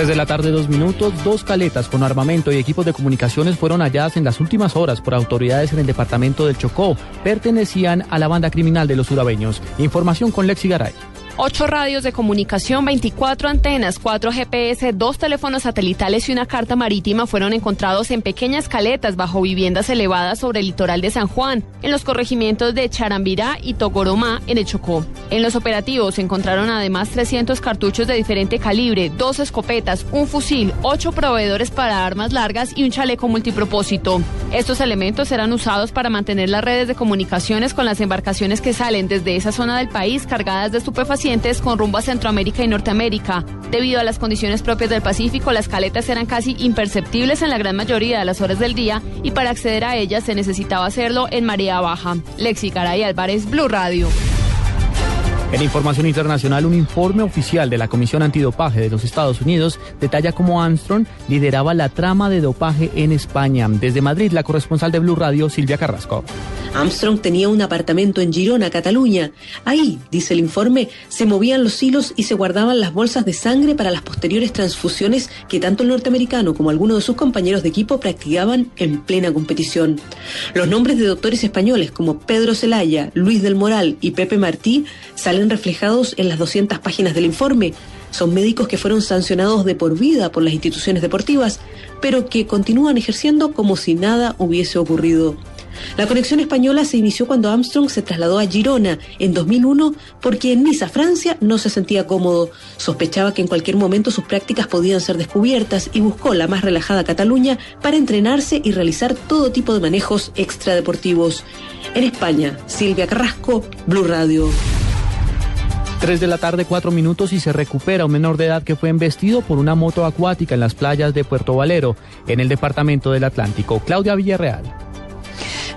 Desde la tarde, dos minutos, dos caletas con armamento y equipos de comunicaciones fueron halladas en las últimas horas por autoridades en el departamento del Chocó. Pertenecían a la banda criminal de los urabeños. Información con Lexi Garay. Ocho radios de comunicación, 24 antenas, cuatro GPS, dos teléfonos satelitales y una carta marítima fueron encontrados en pequeñas caletas bajo viviendas elevadas sobre el litoral de San Juan, en los corregimientos de Charambirá y Togoromá, en el Chocó. En los operativos se encontraron además 300 cartuchos de diferente calibre, dos escopetas, un fusil, ocho proveedores para armas largas y un chaleco multipropósito. Estos elementos serán usados para mantener las redes de comunicaciones con las embarcaciones que salen desde esa zona del país cargadas de estupefacientes con rumbo a Centroamérica y Norteamérica. Debido a las condiciones propias del Pacífico, las caletas eran casi imperceptibles en la gran mayoría de las horas del día y para acceder a ellas se necesitaba hacerlo en marea baja. Lexi Caray Álvarez, Blue Radio. En información internacional, un informe oficial de la Comisión Antidopaje de los Estados Unidos detalla cómo Armstrong lideraba la trama de dopaje en España. Desde Madrid, la corresponsal de Blue Radio, Silvia Carrasco. Armstrong tenía un apartamento en Girona, Cataluña. Ahí, dice el informe, se movían los hilos y se guardaban las bolsas de sangre para las posteriores transfusiones que tanto el norteamericano como algunos de sus compañeros de equipo practicaban en plena competición. Los nombres de doctores españoles como Pedro Celaya, Luis del Moral y Pepe Martí salen reflejados en las 200 páginas del informe. Son médicos que fueron sancionados de por vida por las instituciones deportivas, pero que continúan ejerciendo como si nada hubiese ocurrido. La conexión española se inició cuando Armstrong se trasladó a Girona en 2001 porque en Niza, Francia, no se sentía cómodo. Sospechaba que en cualquier momento sus prácticas podían ser descubiertas y buscó la más relajada Cataluña para entrenarse y realizar todo tipo de manejos extradeportivos. En España, Silvia Carrasco, Blue Radio. 3 de la tarde, 4 minutos y se recupera un menor de edad que fue embestido por una moto acuática en las playas de Puerto Valero, en el departamento del Atlántico. Claudia Villarreal.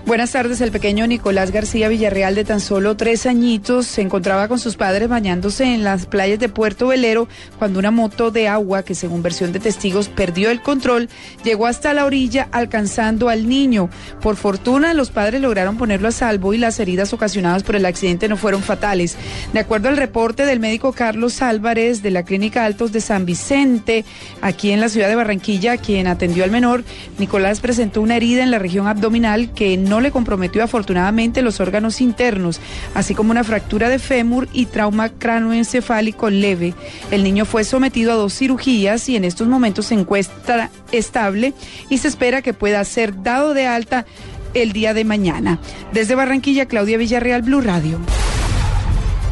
Buenas tardes. El pequeño Nicolás García Villarreal, de tan solo tres añitos, se encontraba con sus padres bañándose en las playas de Puerto Velero cuando una moto de agua, que según versión de testigos perdió el control, llegó hasta la orilla alcanzando al niño. Por fortuna, los padres lograron ponerlo a salvo y las heridas ocasionadas por el accidente no fueron fatales. De acuerdo al reporte del médico Carlos Álvarez de la Clínica Altos de San Vicente, aquí en la ciudad de Barranquilla, quien atendió al menor, Nicolás presentó una herida en la región abdominal que no no le comprometió afortunadamente los órganos internos, así como una fractura de fémur y trauma cranoencefálico leve. El niño fue sometido a dos cirugías y en estos momentos se encuentra estable y se espera que pueda ser dado de alta el día de mañana. Desde Barranquilla, Claudia Villarreal, Blue Radio.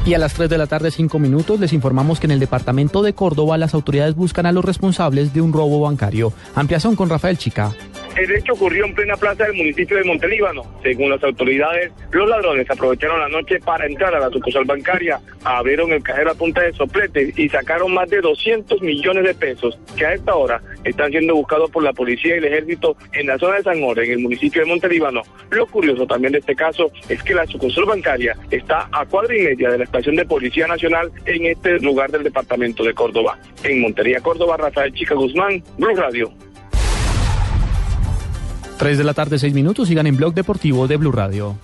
Y a las 3 de la tarde, 5 minutos, les informamos que en el departamento de Córdoba las autoridades buscan a los responsables de un robo bancario. Ampliación con Rafael Chica. El hecho ocurrió en plena plaza del municipio de Montelíbano. Según las autoridades, los ladrones aprovecharon la noche para entrar a la sucursal bancaria, abrieron el cajero a punta de soplete y sacaron más de 200 millones de pesos que a esta hora están siendo buscados por la policía y el ejército en la zona de San Jorge, en el municipio de Montelíbano. Lo curioso también de este caso es que la sucursal bancaria está a cuadra y media de la estación de Policía Nacional en este lugar del departamento de Córdoba. En Montería, Córdoba, Rafael Chica Guzmán, Blue Radio. 3 de la tarde, 6 minutos. Sigan en Blog Deportivo de Blue Radio.